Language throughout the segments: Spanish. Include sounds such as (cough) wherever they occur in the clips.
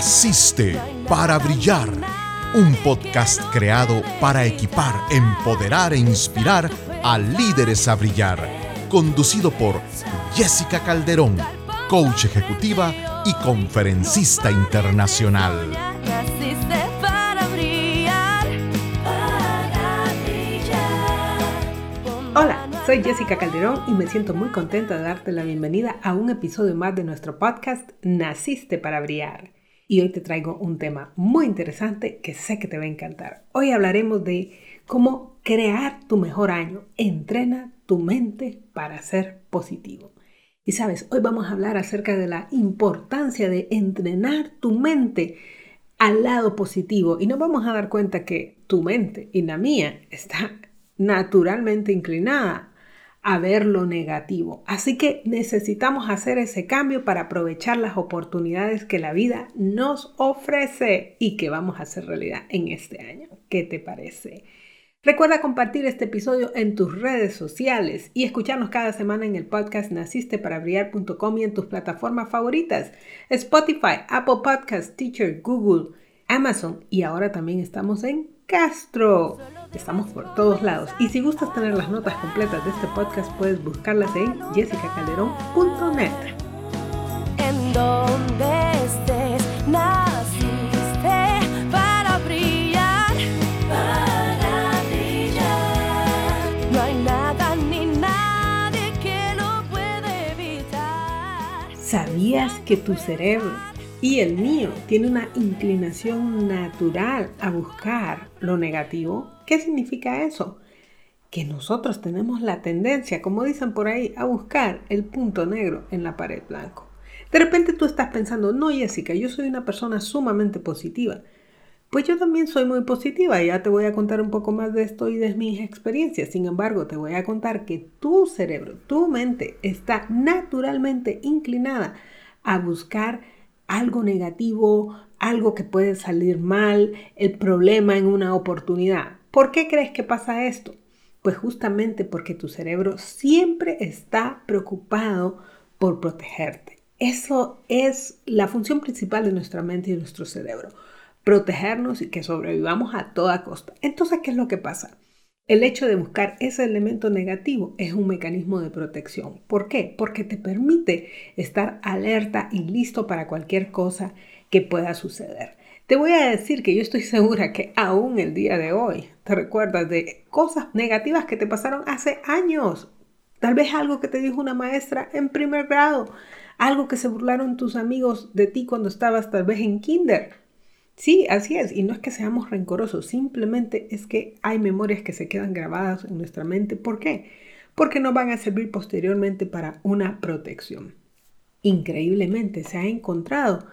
Naciste para brillar. Un podcast creado para equipar, empoderar e inspirar a líderes a brillar. Conducido por Jessica Calderón, coach ejecutiva y conferencista internacional. Hola, soy Jessica Calderón y me siento muy contenta de darte la bienvenida a un episodio más de nuestro podcast Naciste para Brillar. Y hoy te traigo un tema muy interesante que sé que te va a encantar. Hoy hablaremos de cómo crear tu mejor año. Entrena tu mente para ser positivo. Y sabes, hoy vamos a hablar acerca de la importancia de entrenar tu mente al lado positivo y nos vamos a dar cuenta que tu mente y la mía está naturalmente inclinada a ver lo negativo. Así que necesitamos hacer ese cambio para aprovechar las oportunidades que la vida nos ofrece y que vamos a hacer realidad en este año. ¿Qué te parece? Recuerda compartir este episodio en tus redes sociales y escucharnos cada semana en el podcast nacisteparabriar.com y en tus plataformas favoritas, Spotify, Apple Podcasts, Teacher, Google, Amazon y ahora también estamos en Castro. Estamos por todos lados y si gustas tener las notas completas de este podcast puedes buscarlas en jessicacalderón.net. En donde estés, naciste para brillar, para brillar. No hay nada ni nadie que lo puede evitar. ¿Sabías que tu cerebro y el mío tiene una inclinación natural a buscar lo negativo? ¿Qué significa eso? Que nosotros tenemos la tendencia, como dicen por ahí, a buscar el punto negro en la pared blanco. De repente tú estás pensando, no Jessica, yo soy una persona sumamente positiva. Pues yo también soy muy positiva ya te voy a contar un poco más de esto y de mis experiencias. Sin embargo, te voy a contar que tu cerebro, tu mente está naturalmente inclinada a buscar algo negativo, algo que puede salir mal, el problema en una oportunidad. ¿Por qué crees que pasa esto? Pues justamente porque tu cerebro siempre está preocupado por protegerte. Eso es la función principal de nuestra mente y de nuestro cerebro. Protegernos y que sobrevivamos a toda costa. Entonces, ¿qué es lo que pasa? El hecho de buscar ese elemento negativo es un mecanismo de protección. ¿Por qué? Porque te permite estar alerta y listo para cualquier cosa que pueda suceder. Te voy a decir que yo estoy (laughs) segura que aún el día de hoy te recuerdas de cosas negativas que te pasaron hace años. Tal vez algo que te dijo una maestra en primer grado, algo que se burlaron tus amigos de ti cuando estabas tal vez en kinder. Sí, así es, y no es que seamos rencorosos, simplemente es que hay memorias que se quedan grabadas en nuestra mente. ¿Por qué? Porque nos van a servir posteriormente para una protección. Increíblemente se ha encontrado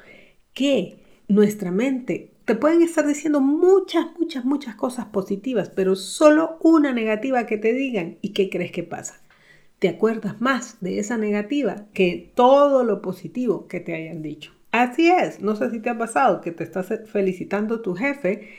que nuestra mente te pueden estar diciendo muchas, muchas, muchas cosas positivas, pero solo una negativa que te digan. ¿Y qué crees que pasa? Te acuerdas más de esa negativa que todo lo positivo que te hayan dicho. Así es, no sé si te ha pasado que te estás felicitando tu jefe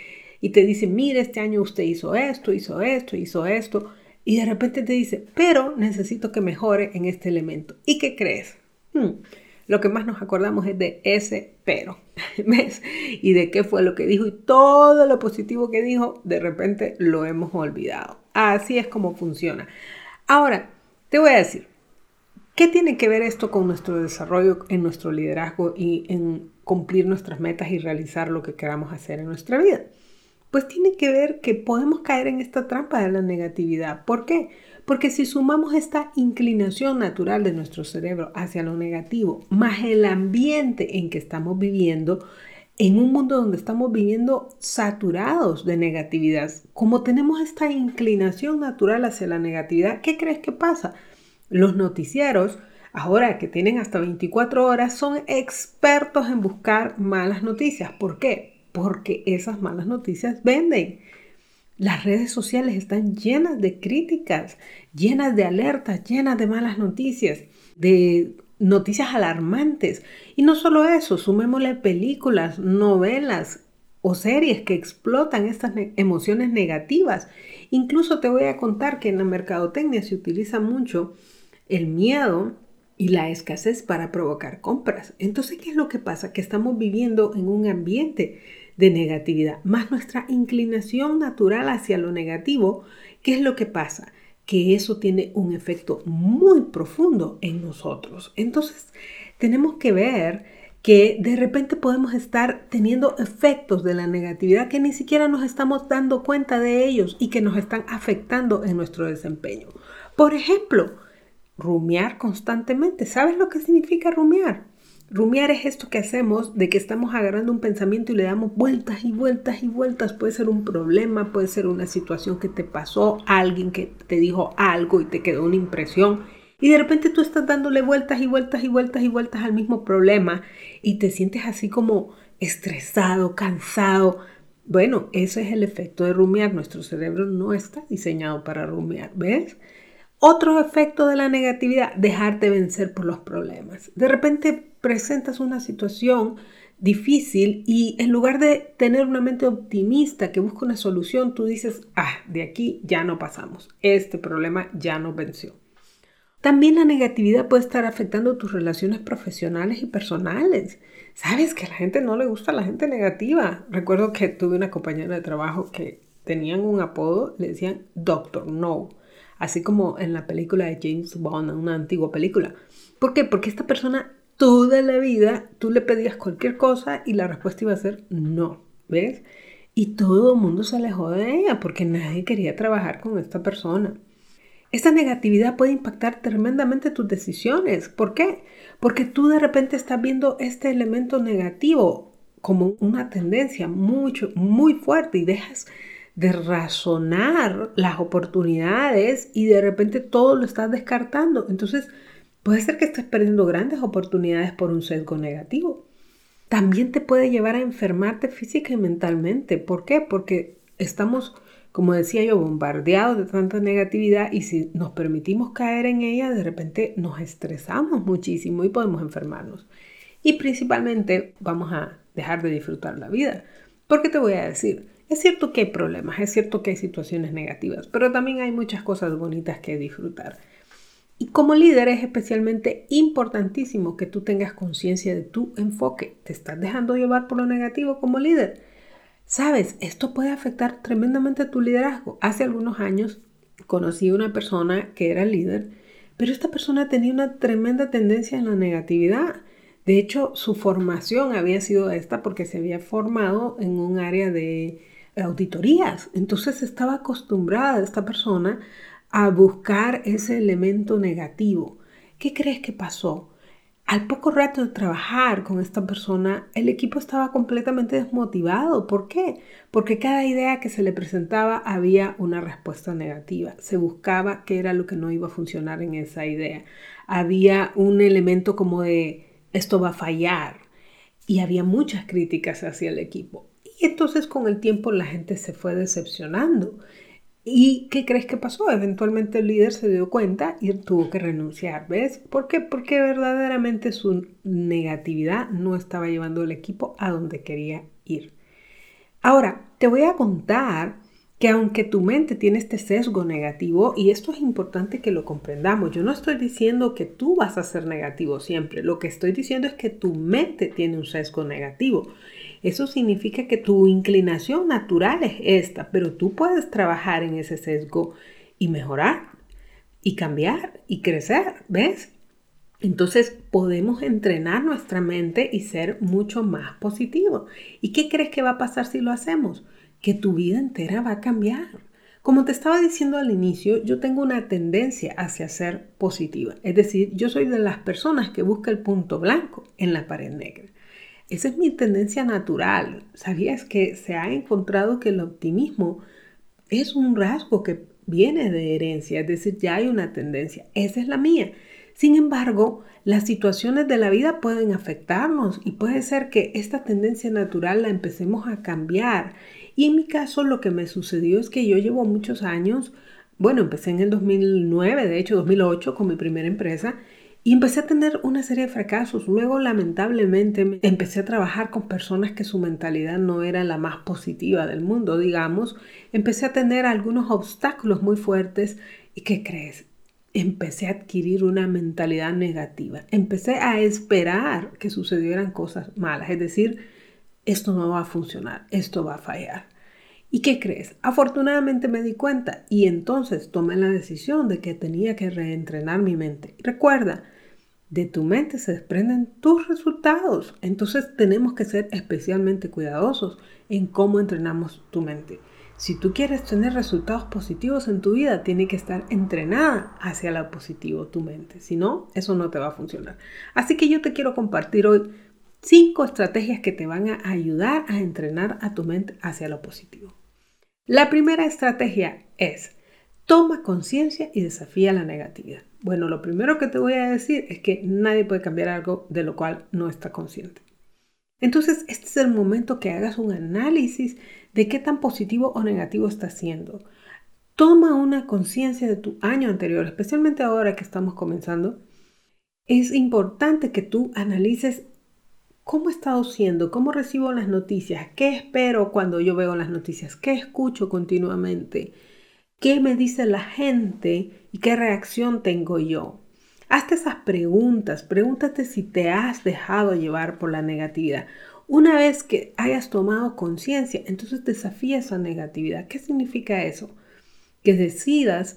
y te dice, mire, este año usted hizo esto, hizo esto, hizo esto, y de repente te dice, pero necesito que mejore en este elemento. ¿Y qué crees? Hmm, lo que más nos acordamos es de ese pero, (laughs) ¿ves? Y de qué fue lo que dijo y todo lo positivo que dijo, de repente lo hemos olvidado. Así es como funciona. Ahora, te voy a decir, ¿qué tiene que ver esto con nuestro desarrollo en nuestro liderazgo y en cumplir nuestras metas y realizar lo que queramos hacer en nuestra vida? Pues tiene que ver que podemos caer en esta trampa de la negatividad. ¿Por qué? Porque si sumamos esta inclinación natural de nuestro cerebro hacia lo negativo, más el ambiente en que estamos viviendo, en un mundo donde estamos viviendo saturados de negatividad, como tenemos esta inclinación natural hacia la negatividad, ¿qué crees que pasa? Los noticieros, ahora que tienen hasta 24 horas, son expertos en buscar malas noticias. ¿Por qué? Porque esas malas noticias venden. Las redes sociales están llenas de críticas, llenas de alertas, llenas de malas noticias, de noticias alarmantes. Y no solo eso, sumémosle películas, novelas o series que explotan estas emociones negativas. Incluso te voy a contar que en la mercadotecnia se utiliza mucho el miedo y la escasez para provocar compras. Entonces, ¿qué es lo que pasa? Que estamos viviendo en un ambiente de negatividad, más nuestra inclinación natural hacia lo negativo. ¿Qué es lo que pasa? Que eso tiene un efecto muy profundo en nosotros. Entonces, tenemos que ver que de repente podemos estar teniendo efectos de la negatividad que ni siquiera nos estamos dando cuenta de ellos y que nos están afectando en nuestro desempeño. Por ejemplo, rumiar constantemente. ¿Sabes lo que significa rumiar? Rumiar es esto que hacemos de que estamos agarrando un pensamiento y le damos vueltas y vueltas y vueltas. Puede ser un problema, puede ser una situación que te pasó, alguien que te dijo algo y te quedó una impresión y de repente tú estás dándole vueltas y vueltas y vueltas y vueltas al mismo problema y te sientes así como estresado, cansado. Bueno, ese es el efecto de rumiar. Nuestro cerebro no está diseñado para rumiar, ¿ves? Otro efecto de la negatividad, dejarte vencer por los problemas. De repente presentas una situación difícil y en lugar de tener una mente optimista que busca una solución, tú dices, ah, de aquí ya no pasamos, este problema ya nos venció. También la negatividad puede estar afectando tus relaciones profesionales y personales. Sabes que a la gente no le gusta la gente negativa. Recuerdo que tuve una compañera de trabajo que tenían un apodo, le decían Doctor No, así como en la película de James Bond, una antigua película. ¿Por qué? Porque esta persona toda la vida tú le pedías cualquier cosa y la respuesta iba a ser no, ¿ves? Y todo el mundo se alejó de ella porque nadie quería trabajar con esta persona. Esta negatividad puede impactar tremendamente tus decisiones. ¿Por qué? Porque tú de repente estás viendo este elemento negativo como una tendencia mucho, muy fuerte y dejas de razonar las oportunidades y de repente todo lo estás descartando. Entonces, puede ser que estés perdiendo grandes oportunidades por un sesgo negativo. También te puede llevar a enfermarte física y mentalmente. ¿Por qué? Porque estamos como decía yo, bombardeados de tanta negatividad y si nos permitimos caer en ella, de repente nos estresamos muchísimo y podemos enfermarnos. Y principalmente vamos a dejar de disfrutar la vida. Porque te voy a decir, es cierto que hay problemas, es cierto que hay situaciones negativas, pero también hay muchas cosas bonitas que disfrutar. Y como líder es especialmente importantísimo que tú tengas conciencia de tu enfoque. ¿Te estás dejando llevar por lo negativo como líder? Sabes, esto puede afectar tremendamente tu liderazgo. Hace algunos años conocí a una persona que era líder, pero esta persona tenía una tremenda tendencia en la negatividad. De hecho, su formación había sido esta porque se había formado en un área de auditorías. Entonces estaba acostumbrada esta persona a buscar ese elemento negativo. ¿Qué crees que pasó? Al poco rato de trabajar con esta persona, el equipo estaba completamente desmotivado. ¿Por qué? Porque cada idea que se le presentaba había una respuesta negativa. Se buscaba qué era lo que no iba a funcionar en esa idea. Había un elemento como de esto va a fallar. Y había muchas críticas hacia el equipo. Y entonces con el tiempo la gente se fue decepcionando. ¿Y qué crees que pasó? Eventualmente el líder se dio cuenta y tuvo que renunciar. ¿Ves? ¿Por qué? Porque verdaderamente su negatividad no estaba llevando el equipo a donde quería ir. Ahora, te voy a contar que aunque tu mente tiene este sesgo negativo, y esto es importante que lo comprendamos, yo no estoy diciendo que tú vas a ser negativo siempre, lo que estoy diciendo es que tu mente tiene un sesgo negativo. Eso significa que tu inclinación natural es esta, pero tú puedes trabajar en ese sesgo y mejorar y cambiar y crecer, ¿ves? Entonces podemos entrenar nuestra mente y ser mucho más positivo. ¿Y qué crees que va a pasar si lo hacemos? Que tu vida entera va a cambiar. Como te estaba diciendo al inicio, yo tengo una tendencia hacia ser positiva. Es decir, yo soy de las personas que busca el punto blanco en la pared negra. Esa es mi tendencia natural. ¿Sabías que se ha encontrado que el optimismo es un rasgo que viene de herencia? Es decir, ya hay una tendencia. Esa es la mía. Sin embargo, las situaciones de la vida pueden afectarnos y puede ser que esta tendencia natural la empecemos a cambiar. Y en mi caso lo que me sucedió es que yo llevo muchos años, bueno, empecé en el 2009, de hecho 2008 con mi primera empresa y empecé a tener una serie de fracasos. Luego, lamentablemente, empecé a trabajar con personas que su mentalidad no era la más positiva del mundo, digamos. Empecé a tener algunos obstáculos muy fuertes. ¿Y qué crees? empecé a adquirir una mentalidad negativa. Empecé a esperar que sucedieran cosas malas, es decir, esto no va a funcionar, esto va a fallar. ¿Y qué crees? Afortunadamente me di cuenta y entonces tomé la decisión de que tenía que reentrenar mi mente. Recuerda, de tu mente se desprenden tus resultados. Entonces tenemos que ser especialmente cuidadosos en cómo entrenamos tu mente. Si tú quieres tener resultados positivos en tu vida, tiene que estar entrenada hacia lo positivo tu mente. Si no, eso no te va a funcionar. Así que yo te quiero compartir hoy cinco estrategias que te van a ayudar a entrenar a tu mente hacia lo positivo. La primera estrategia es toma conciencia y desafía la negatividad. Bueno, lo primero que te voy a decir es que nadie puede cambiar algo de lo cual no está consciente. Entonces, este es el momento que hagas un análisis de qué tan positivo o negativo estás siendo. Toma una conciencia de tu año anterior, especialmente ahora que estamos comenzando. Es importante que tú analices ¿Cómo he estado siendo? ¿Cómo recibo las noticias? ¿Qué espero cuando yo veo las noticias? ¿Qué escucho continuamente? ¿Qué me dice la gente y qué reacción tengo yo? Hazte esas preguntas. Pregúntate si te has dejado llevar por la negatividad. Una vez que hayas tomado conciencia, entonces desafía esa negatividad. ¿Qué significa eso? Que decidas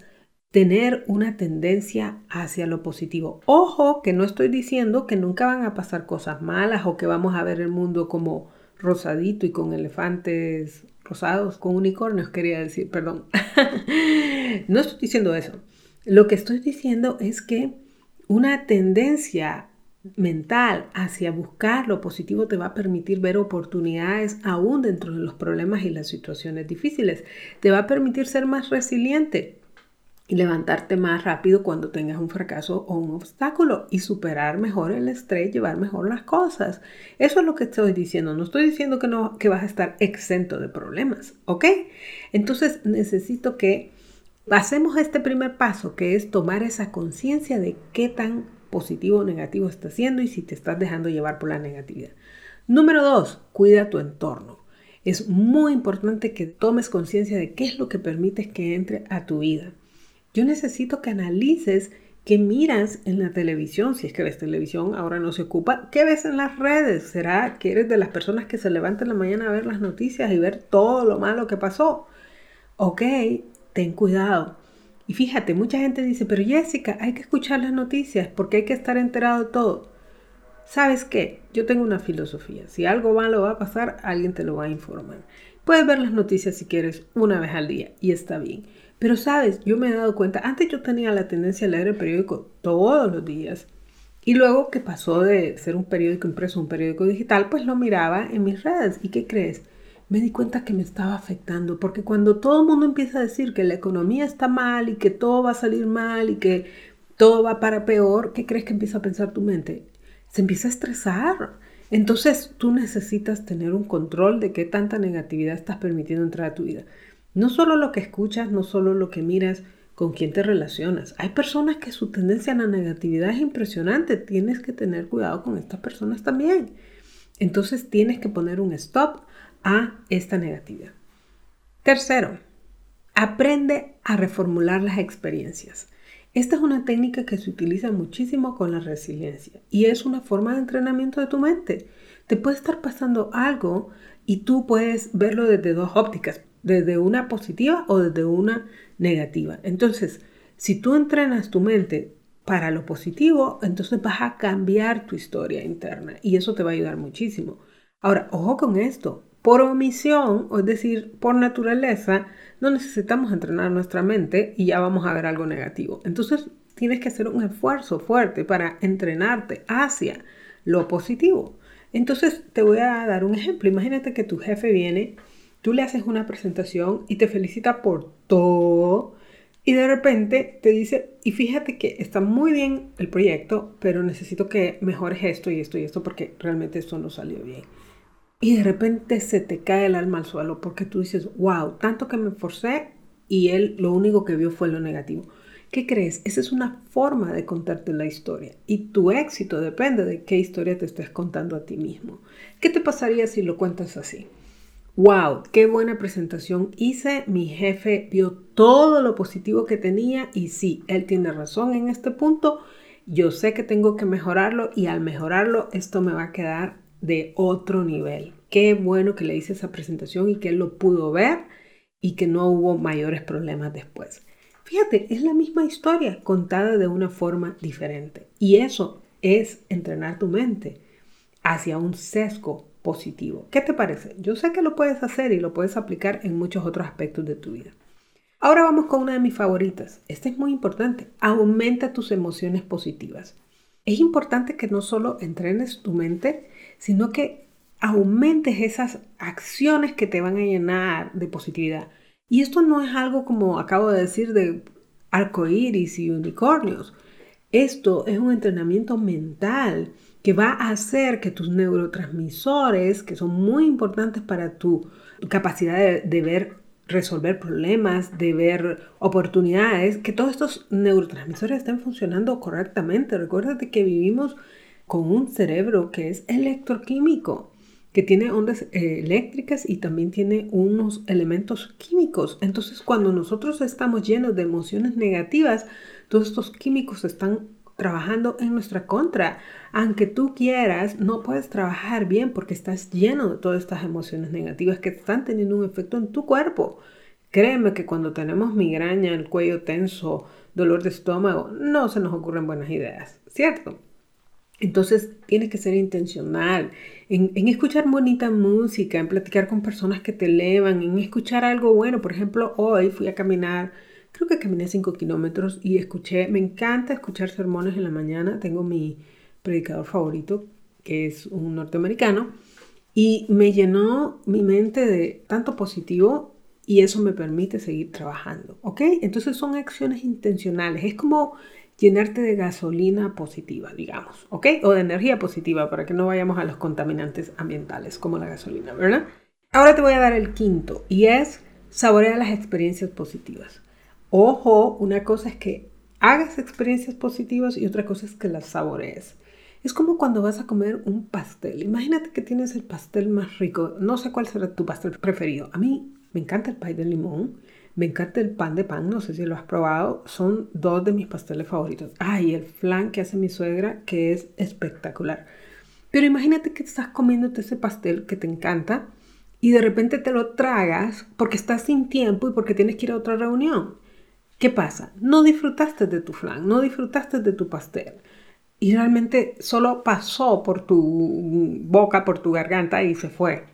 tener una tendencia hacia lo positivo. Ojo, que no estoy diciendo que nunca van a pasar cosas malas o que vamos a ver el mundo como rosadito y con elefantes rosados, con unicornios, quería decir, perdón. (laughs) no estoy diciendo eso. Lo que estoy diciendo es que una tendencia mental hacia buscar lo positivo te va a permitir ver oportunidades aún dentro de los problemas y las situaciones difíciles. Te va a permitir ser más resiliente y levantarte más rápido cuando tengas un fracaso o un obstáculo y superar mejor el estrés, llevar mejor las cosas. Eso es lo que estoy diciendo. No estoy diciendo que, no, que vas a estar exento de problemas, ¿ok? Entonces necesito que pasemos este primer paso, que es tomar esa conciencia de qué tan positivo o negativo estás haciendo y si te estás dejando llevar por la negatividad. Número dos, cuida tu entorno. Es muy importante que tomes conciencia de qué es lo que permites que entre a tu vida. Yo necesito que analices qué miras en la televisión, si es que ves televisión, ahora no se ocupa, qué ves en las redes. ¿Será que eres de las personas que se levantan en la mañana a ver las noticias y ver todo lo malo que pasó? Ok, ten cuidado. Y fíjate, mucha gente dice, pero Jessica, hay que escuchar las noticias porque hay que estar enterado de todo. ¿Sabes qué? Yo tengo una filosofía. Si algo malo va a pasar, alguien te lo va a informar. Puedes ver las noticias si quieres una vez al día y está bien. Pero sabes, yo me he dado cuenta, antes yo tenía la tendencia a leer el periódico todos los días. Y luego que pasó de ser un periódico impreso a un periódico digital, pues lo miraba en mis redes. ¿Y qué crees? Me di cuenta que me estaba afectando, porque cuando todo el mundo empieza a decir que la economía está mal y que todo va a salir mal y que todo va para peor, ¿qué crees que empieza a pensar tu mente? Se empieza a estresar. Entonces tú necesitas tener un control de qué tanta negatividad estás permitiendo entrar a tu vida. No solo lo que escuchas, no solo lo que miras, con quién te relacionas. Hay personas que su tendencia a la negatividad es impresionante. Tienes que tener cuidado con estas personas también. Entonces tienes que poner un stop a esta negatividad. Tercero, aprende a reformular las experiencias. Esta es una técnica que se utiliza muchísimo con la resiliencia y es una forma de entrenamiento de tu mente. Te puede estar pasando algo y tú puedes verlo desde dos ópticas desde una positiva o desde una negativa. Entonces, si tú entrenas tu mente para lo positivo, entonces vas a cambiar tu historia interna y eso te va a ayudar muchísimo. Ahora, ojo con esto, por omisión, es decir, por naturaleza, no necesitamos entrenar nuestra mente y ya vamos a ver algo negativo. Entonces, tienes que hacer un esfuerzo fuerte para entrenarte hacia lo positivo. Entonces, te voy a dar un ejemplo. Imagínate que tu jefe viene Tú le haces una presentación y te felicita por todo y de repente te dice, y fíjate que está muy bien el proyecto, pero necesito que mejores esto y esto y esto porque realmente esto no salió bien. Y de repente se te cae el alma al suelo porque tú dices, wow, tanto que me forcé y él lo único que vio fue lo negativo. ¿Qué crees? Esa es una forma de contarte la historia y tu éxito depende de qué historia te estés contando a ti mismo. ¿Qué te pasaría si lo cuentas así? Wow, qué buena presentación hice, mi jefe vio todo lo positivo que tenía y sí, él tiene razón en este punto, yo sé que tengo que mejorarlo y al mejorarlo esto me va a quedar de otro nivel. Qué bueno que le hice esa presentación y que él lo pudo ver y que no hubo mayores problemas después. Fíjate, es la misma historia contada de una forma diferente. Y eso es entrenar tu mente hacia un sesgo positivo. ¿Qué te parece? Yo sé que lo puedes hacer y lo puedes aplicar en muchos otros aspectos de tu vida. Ahora vamos con una de mis favoritas. Esta es muy importante. Aumenta tus emociones positivas. Es importante que no solo entrenes tu mente, sino que aumentes esas acciones que te van a llenar de positividad. Y esto no es algo como acabo de decir de arcoíris y unicornios. Esto es un entrenamiento mental que va a hacer que tus neurotransmisores, que son muy importantes para tu capacidad de, ver, resolver problemas, de ver oportunidades, que todos estos neurotransmisores estén funcionando correctamente. Recuérdate que vivimos con un cerebro que es electroquímico, que tiene ondas eh, eléctricas y también tiene unos elementos químicos. Entonces, cuando nosotros estamos llenos de emociones negativas, todos estos químicos están trabajando en nuestra contra. Aunque tú quieras, no puedes trabajar bien porque estás lleno de todas estas emociones negativas que están teniendo un efecto en tu cuerpo. Créeme que cuando tenemos migraña, el cuello tenso, dolor de estómago, no se nos ocurren buenas ideas, ¿cierto? Entonces tienes que ser intencional en, escuchar bonita música, en platicar con personas que te elevan, en escuchar algo bueno. Por ejemplo, hoy fui a caminar creo que caminé 5 kilómetros y escuché, me encanta escuchar sermones en la mañana, tengo mi predicador favorito, que es un norteamericano, y me llenó mi mente de tanto positivo y eso me permite seguir trabajando, ¿ok? Entonces son acciones intencionales, es como llenarte de gasolina positiva, digamos, ¿ok? O de energía positiva para que no vayamos a los contaminantes ambientales como la gasolina, ¿verdad? Ahora te voy a dar el quinto y es saborear las experiencias positivas. Ojo, una cosa es que hagas experiencias positivas y otra cosa es que las saborees. Es como cuando vas a comer un pastel. Imagínate que tienes el pastel más rico. No sé cuál será tu pastel preferido. A mí me encanta el pay de limón. Me encanta el pan de pan. No sé si lo has probado. Son dos de mis pasteles favoritos. Ay, el flan que hace mi suegra, que es espectacular. Pero imagínate que estás comiéndote ese pastel que te encanta y de repente te lo tragas porque estás sin tiempo y porque tienes que ir a otra reunión. ¿Qué pasa? No disfrutaste de tu flan, no disfrutaste de tu pastel. Y realmente solo pasó por tu boca, por tu garganta y se fue.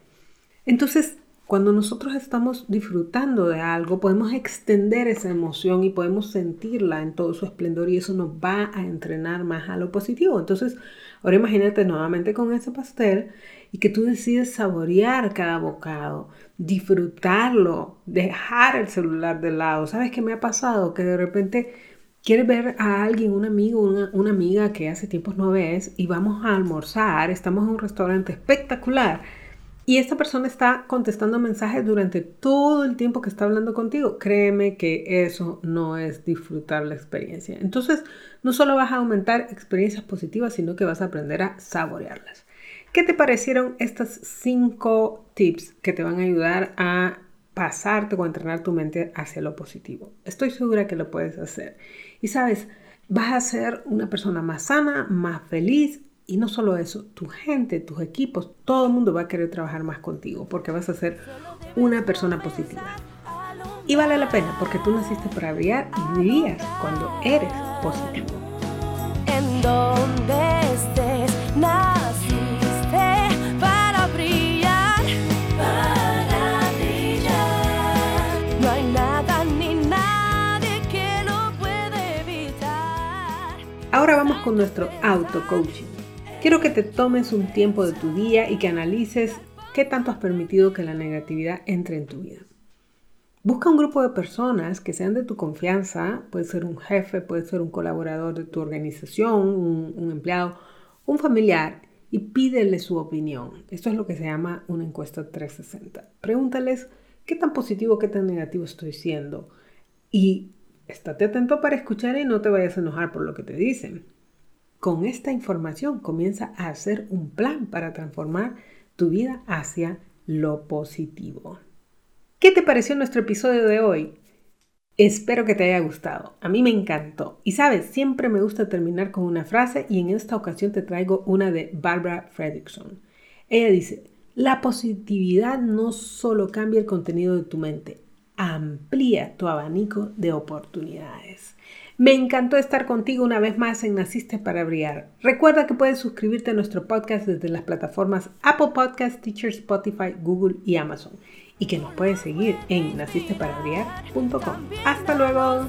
Entonces, cuando nosotros estamos disfrutando de algo, podemos extender esa emoción y podemos sentirla en todo su esplendor y eso nos va a entrenar más a lo positivo. Entonces, ahora imagínate nuevamente con ese pastel y que tú decides saborear cada bocado, disfrutarlo, dejar el celular de lado. ¿Sabes qué me ha pasado? Que de repente quieres ver a alguien, un amigo, una, una amiga que hace tiempos no ves y vamos a almorzar, estamos en un restaurante espectacular y esta persona está contestando mensajes durante todo el tiempo que está hablando contigo. Créeme que eso no es disfrutar la experiencia. Entonces, no solo vas a aumentar experiencias positivas, sino que vas a aprender a saborearlas. ¿Qué te parecieron estas cinco tips que te van a ayudar a pasarte o entrenar tu mente hacia lo positivo? Estoy segura que lo puedes hacer. Y sabes, vas a ser una persona más sana, más feliz. Y no solo eso, tu gente, tus equipos, todo el mundo va a querer trabajar más contigo porque vas a ser una persona positiva. Y vale la pena porque tú naciste para brillar y brillas cuando eres positivo. En donde estés, Ahora vamos con nuestro auto-coaching. Quiero que te tomes un tiempo de tu día y que analices qué tanto has permitido que la negatividad entre en tu vida. Busca un grupo de personas que sean de tu confianza, puede ser un jefe, puede ser un colaborador de tu organización, un, empleado, un familiar, y pídele su opinión. Esto es lo que se llama una encuesta 360. Pregúntales qué tan positivo, qué tan negativo estoy siendo. Y Estate atento para escuchar y no te vayas a enojar por lo que te dicen. Con esta información comienza a hacer un plan para transformar tu vida hacia lo positivo. ¿Qué te pareció nuestro episodio de hoy? Espero que te haya gustado. A mí me encantó. Y sabes, siempre me gusta terminar con una frase y en esta ocasión te traigo una de Barbara Fredrickson. Ella dice, la positividad no solo cambia el contenido de tu mente, amplía tu abanico de oportunidades. Me encantó estar contigo una vez más en Naciste para Brillar. Recuerda que puedes suscribirte a nuestro podcast desde las plataformas Apple Podcasts, Teacher, Spotify, Google y Amazon. Y que nos puedes seguir en nacisteparaBrillar.com. Hasta luego.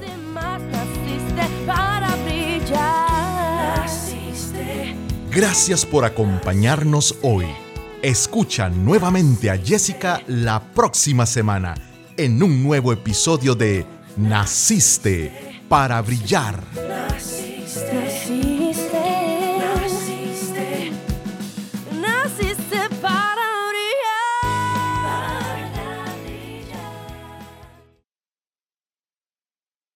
Gracias por acompañarnos hoy. Escucha nuevamente a Jessica la próxima semana en un nuevo episodio de Naciste para brillar.